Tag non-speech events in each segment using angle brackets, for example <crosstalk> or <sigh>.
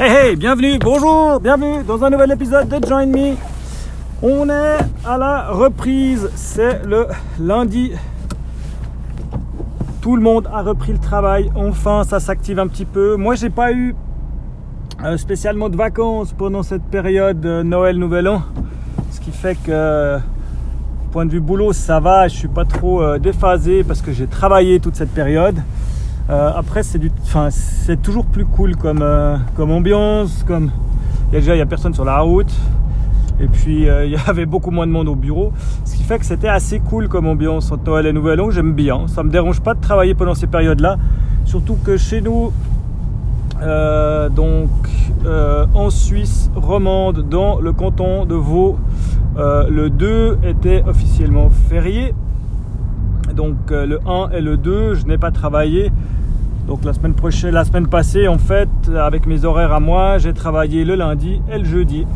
Hey hey, bienvenue, bonjour, bienvenue dans un nouvel épisode de Join Me. On est à la reprise, c'est le lundi. Tout le monde a repris le travail, enfin ça s'active un petit peu. Moi j'ai pas eu euh, spécialement de vacances pendant cette période de Noël Nouvel An, ce qui fait que point de vue boulot ça va, je suis pas trop euh, déphasé parce que j'ai travaillé toute cette période. Euh, après, c'est, du, c'est toujours plus cool comme, euh, comme ambiance. Comme... Déjà, il n'y a personne sur la route. Et puis, euh, il y <laughs> avait beaucoup moins de monde au bureau. Ce qui fait que c'était assez cool comme ambiance entre Noël et Nouvel An. J'aime bien. Ça ne me dérange pas de travailler pendant ces périodes-là. Surtout que chez nous, donc en Suisse romande, dans le canton de Vaud, le 2 était officiellement férié. Donc le 1 et le 2, je n'ai pas travaillé. Donc la semaine prochaine, la semaine passée, en fait, avec mes horaires à moi, j'ai travaillé le lundi et le jeudi.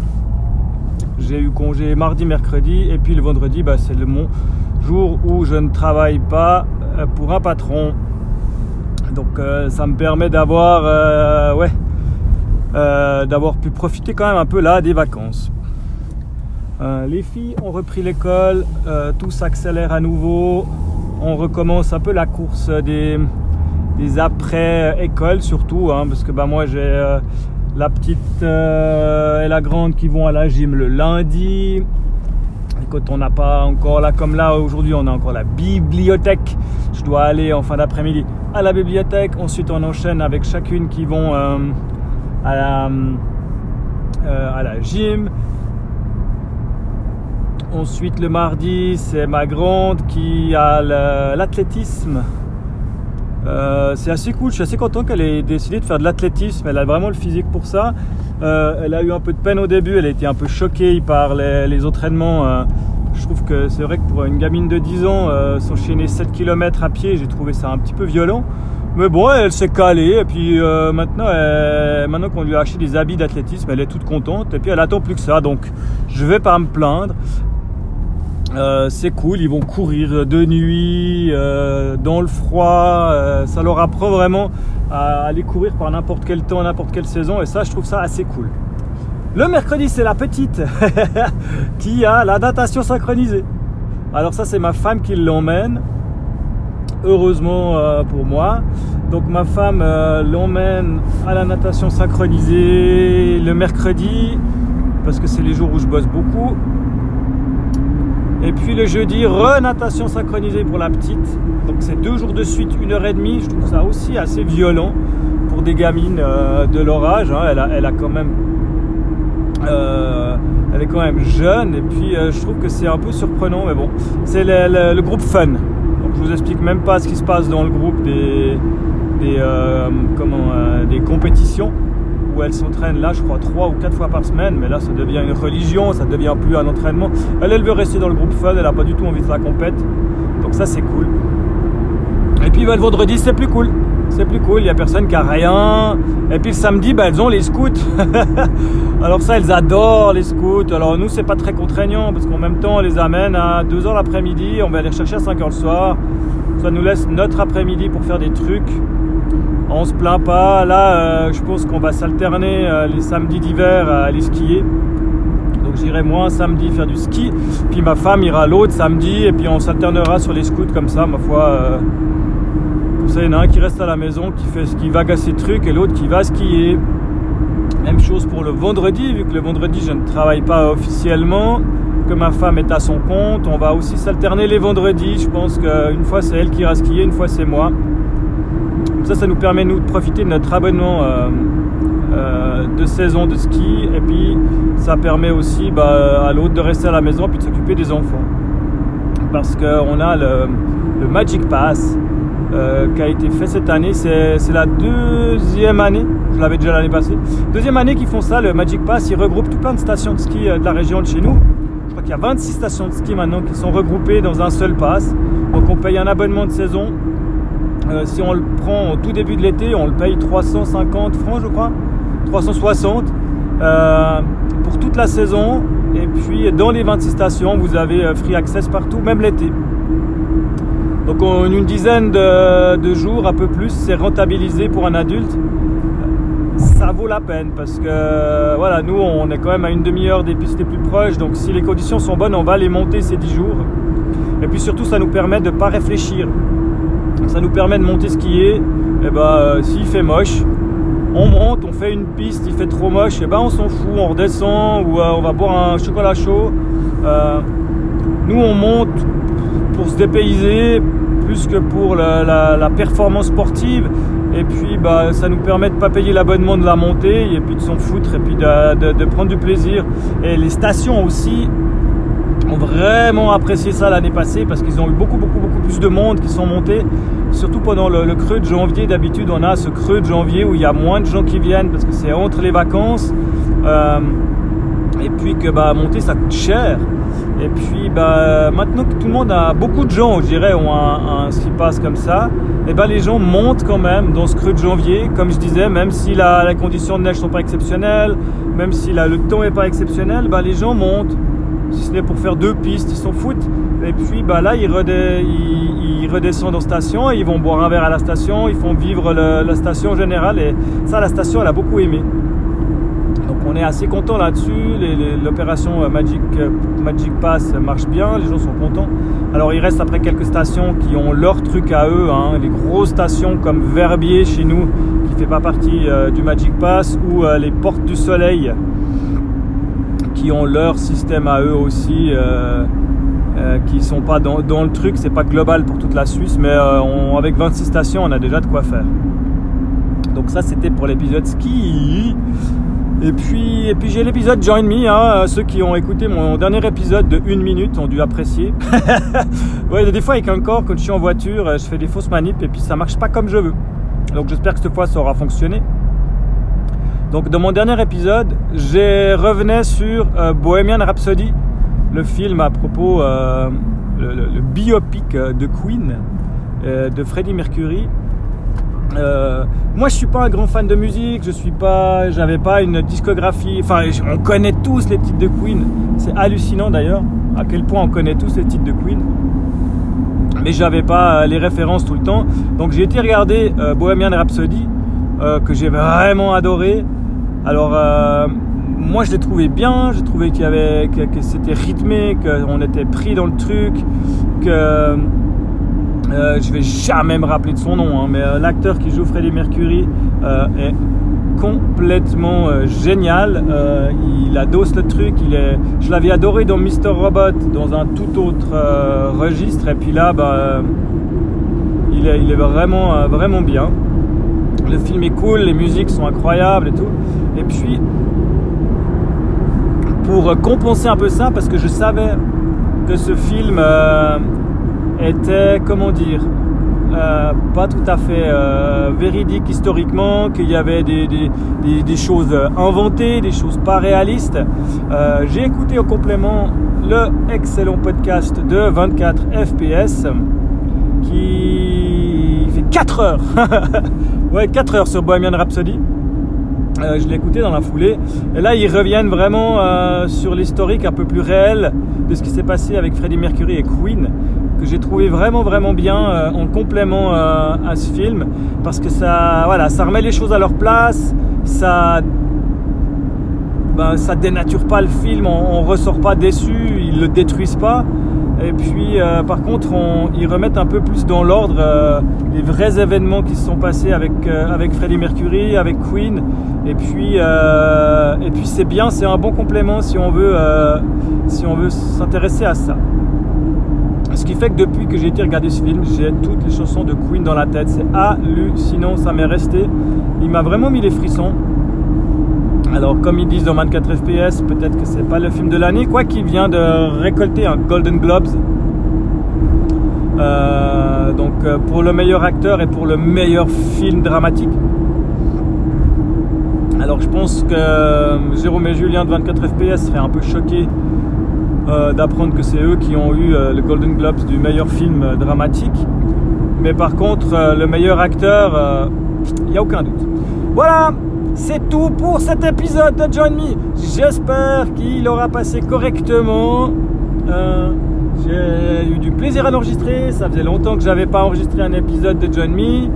J'ai eu congé mardi, mercredi, et puis le vendredi, bah, c'est le mon jour où je ne travaille pas euh, pour un patron. Donc euh, ça me permet d'avoir, euh, ouais, d'avoir pu profiter quand même un peu là des vacances. les filles ont repris l'école, tout s'accélère à nouveau. On recommence un peu la course des, des après-écoles surtout, hein, parce que bah, moi j'ai euh, la petite euh, et la grande qui vont à la gym le lundi. Et quand on n'a pas encore là, comme là aujourd'hui, on a encore la bibliothèque. Je dois aller en fin d'après-midi à la bibliothèque. Ensuite, on enchaîne avec chacune qui vont euh, à, la, à la gym. Ensuite, le mardi, c'est ma grande qui a l'athlétisme. Euh, c'est assez cool, je suis assez content qu'elle ait décidé de faire de l'athlétisme, elle a vraiment le physique pour ça. Euh, elle a eu un peu de peine au début, elle a été un peu choquée par les, entraînements. Euh. je trouve que c'est vrai que pour une gamine de 10 ans, s'enchaîner 7 km à pied, j'ai trouvé ça un petit peu violent. Mais bon, elle s'est calée et puis maintenant, maintenant qu'on lui a acheté des habits d'athlétisme, elle est toute contente et puis elle attend plus que ça. Donc je vais pas me plaindre. Euh, c'est cool, ils vont courir de nuit, euh, dans le froid, euh, ça leur apprend vraiment à aller courir par n'importe quel temps, n'importe quelle saison, et ça je trouve ça assez cool. Le mercredi c'est la petite <laughs> qui a la natation synchronisée. Alors ça c'est ma femme qui l'emmène, heureusement pour moi. Donc ma femme l'emmène à la natation synchronisée le mercredi, parce que c'est les jours où je bosse beaucoup. Et puis le jeudi, renatation synchronisée pour la petite. Donc c'est deux jours de suite, une heure et demie. Je trouve ça aussi assez violent pour des gamines euh, de leur âge. Hein. Elle, a, quand même, euh, elle est quand même jeune. Et puis euh, je trouve que c'est un peu surprenant, mais bon, c'est le, groupe Fun. Donc je vous explique même pas ce qui se passe dans le groupe des, des, comment, des compétitions où elle s'entraîne là, je crois, trois ou quatre fois par semaine, mais là, ça devient une religion, ça devient plus un entraînement. Elle, veut rester dans le groupe fun, elle n'a pas du tout envie de la compète. Donc ça, c'est cool. Et puis bah, le vendredi, c'est plus cool. C'est plus cool, il n'y a personne qui a rien. Et puis le samedi, bah, elles ont les scouts. <laughs> Alors ça, elles adorent les scouts. Alors nous, c'est pas très contraignant parce qu'en même temps, on les amène à 2h l'après-midi, on va les rechercher à 5h le soir. Ça nous laisse notre après-midi pour faire des trucs on se plaint pas. Là, euh, je pense qu'on va s'alterner euh, les samedis d'hiver à aller skier. Donc j'irai moi un samedi faire du ski, puis ma femme ira l'autre samedi, et puis on s'alternera sur les scouts comme ça, ma foi. Euh, comme ça, il y en a un qui reste à la maison, qui fait qui va gasser trucs, et l'autre qui va skier. Même chose pour le vendredi, vu que le vendredi je ne travaille pas officiellement, que ma femme est à son compte. On va aussi s'alterner les vendredis. Je pense qu'une fois c'est elle qui ira skier, une fois c'est moi. Ça, ça nous permet nous de profiter de notre abonnement euh, euh, de saison de ski et puis ça permet aussi bah, à l'autre de rester à la maison puis de s'occuper des enfants. Parce qu'on a le, Magic Pass euh, qui a été fait cette année. C'est la deuxième année, je l'avais déjà l'année passée. Deuxième année qu'ils font ça, le Magic Pass, ils regroupent tout plein de stations de ski de la région de chez nous. Je crois qu'il y a 26 stations de ski maintenant qui sont regroupées dans un seul pass. Donc on paye un abonnement de saison euh, si on le prend au tout début de l'été, on le paye 350 francs, je crois, 360 euh, pour toute la saison. Et puis dans les 26 stations, vous avez euh, free access partout, même l'été. Donc en une dizaine de, jours, un peu plus, c'est rentabilisé pour un adulte. ça vaut la peine parce que voilà, nous on est quand même à une demi-heure des pistes les plus proches, donc si les conditions sont bonnes, on va les monter ces 10 jours. Et puis surtout, ça nous permet de ne pas réfléchir. Ça nous permet de monter skier. Et bah, s'il fait moche, on monte, on fait une piste, il fait trop moche, et ben on s'en fout, on redescend ou euh, on va boire un chocolat chaud. Euh, nous, on monte pour se dépayser plus que pour la, performance sportive. Et puis, bah, ça nous permet de ne pas payer l'abonnement de la montée et puis de s'en foutre et puis de, prendre du plaisir. Et les stations aussi ont vraiment apprécié ça l'année passée parce qu'ils ont eu beaucoup, beaucoup, beaucoup plus de monde qui sont montés. Surtout pendant le, creux de janvier, d'habitude, on a ce creux de janvier où il y a moins de gens qui viennent parce que c'est entre les vacances. Euh, et puis que bah, monter ça coûte cher. Et puis bah, maintenant que tout le monde a beaucoup de gens, je dirais, ont un, ski pass comme ça, et bah, les gens montent quand même dans ce creux de janvier, comme je disais, même si les conditions de neige sont pas exceptionnelles, même si le temps est pas exceptionnel, bah, les gens montent. Si ce n'est pour faire deux pistes, ils s'en foutent. Et puis bah, là, ils, redescendent en station, ils vont boire un verre à la station, ils font vivre la station générale. Et ça, la station, elle a beaucoup aimé on est assez content là-dessus. L'opération euh, Magic, euh, Magic Pass marche bien, les gens sont contents. Alors il reste après quelques stations qui ont leur truc à eux, hein. les grosses stations comme Verbier chez nous, qui ne fait pas partie euh, du Magic Pass, ou les Portes du Soleil, ont leur système à eux aussi. qui sont pas dans, le truc, c'est pas global pour toute la Suisse, mais avec 26 stations, on a déjà de quoi faire. Donc ça, c'était pour l'épisode ski. Et puis, et puis j'ai l'épisode Join Me. Hein, ceux qui ont écouté mon dernier épisode de 1 minute ont dû apprécier. <laughs> ouais, des fois avec un corps, quand je suis en voiture, je fais des fausses manips et puis ça marche pas comme je veux. Donc j'espère que cette fois ça aura fonctionné. Donc dans mon dernier épisode, j'ai revenais sur euh, Bohemian Rhapsody, le film à propos, euh, le, biopic de Queen, euh, de Freddie Mercury. Euh, moi, je suis pas un grand fan de musique. Je suis pas, j'avais pas une discographie. Enfin, on connaît tous les titres de Queen. C'est hallucinant d'ailleurs à quel point on connaît tous les titres de Queen. Mais j'avais pas les références tout le temps. Donc j'ai été regarder euh, Bohemian Rhapsody euh, que j'ai vraiment adoré. Alors moi je l'ai trouvé bien. J'ai trouvé qu'il avait que, c'était rythmé, qu'on était pris dans le truc, que euh, je vais jamais me rappeler de son nom, hein, mais euh, l'acteur qui joue Freddie Mercury euh, est complètement génial. il adosse le truc. Il est, je l'avais adoré dans Mr. Robot, dans un tout autre registre. Et puis là, bah, il, est, il est vraiment, vraiment bien. Le film est cool, les musiques sont incroyables et tout. Et puis, pour compenser un peu ça, parce que je savais que ce film était, comment dire, euh, pas tout à fait euh, véridique historiquement, qu'il y avait des, choses inventées, des choses pas réalistes. Euh, j'ai écouté au complément le excellent podcast de 24 FPS qui fait 4 heures. <laughs> ouais, 4 heures sur Bohemian Rhapsody. je l'ai écouté dans la foulée. Et là, ils reviennent vraiment sur l'historique un peu plus réel de ce qui s'est passé avec Freddie Mercury et Queen que j'ai trouvé vraiment vraiment bien euh, en complément euh, à ce film. Parce que ça voilà ça remet les choses à leur place. Ça ben, dénature pas le film. On, ne ressort pas déçu. Ils le détruisent pas et puis euh, par contre ils remettent un peu plus dans l'ordre les vrais événements qui se sont passés avec avec Freddie Mercury avec Queen et puis et puis c'est bien c'est un bon complément si on veut si on veut s'intéresser à ça ce qui fait que depuis que j'ai été regarder ce film, j'ai toutes les chansons de Queen dans la tête. C'est hallucinant, ça m'est resté. Il m'a vraiment mis les frissons. Alors, comme ils disent dans 24 FPS, peut-être que c'est pas le film de l'année, quoi qu'il vient de récolter un Golden Globes. Euh, donc, euh, pour le meilleur acteur et pour le meilleur film dramatique. Alors, je pense que euh, Jérôme et Julien de 24 FPS seraient un peu choqués d'apprendre que c'est eux qui ont eu le Golden Globes du meilleur film dramatique. Mais par contre, le meilleur acteur, il n'y a aucun doute. Voilà, c'est tout pour cet épisode de Join Me. J'espère qu'il aura passé correctement. j'ai eu du plaisir à l'enregistrer. Ça faisait longtemps que j'avais pas enregistré un épisode de Join Me.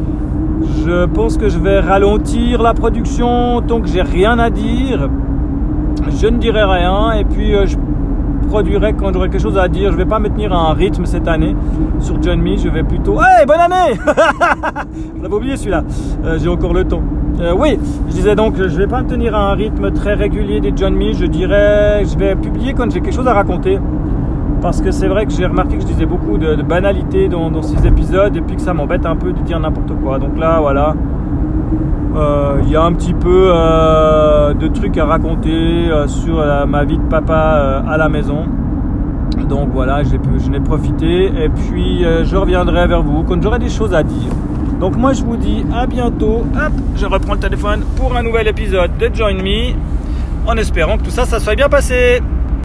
Je pense que je vais ralentir la production tant que j'ai rien à dire. Je ne dirai rien et puis euh, je produirai quand j'aurai quelque chose à dire. Je vais pas me tenir à un rythme cette année sur John Me. Je vais plutôt. Hey, bonne année <laughs> Je l'avais oublié celui-là. Euh, j'ai encore le temps. Euh, oui, je disais donc, je vais pas me tenir à un rythme très régulier des John Me. Je dirais, je vais publier quand j'ai quelque chose à raconter. Parce que c'est vrai que j'ai remarqué que je disais beaucoup de, banalités dans, ces épisodes et puis que ça m'embête un peu de dire n'importe quoi. Donc là, voilà, euh, il y a un petit peu euh, de trucs à raconter sur ma vie de papa à la maison. Donc voilà, je n'ai profité et puis je reviendrai vers vous quand j'aurai des choses à dire. Donc moi je vous dis à bientôt. Hop, je reprends le téléphone pour un nouvel épisode de Join Me en espérant que tout ça, ça soit bien passé.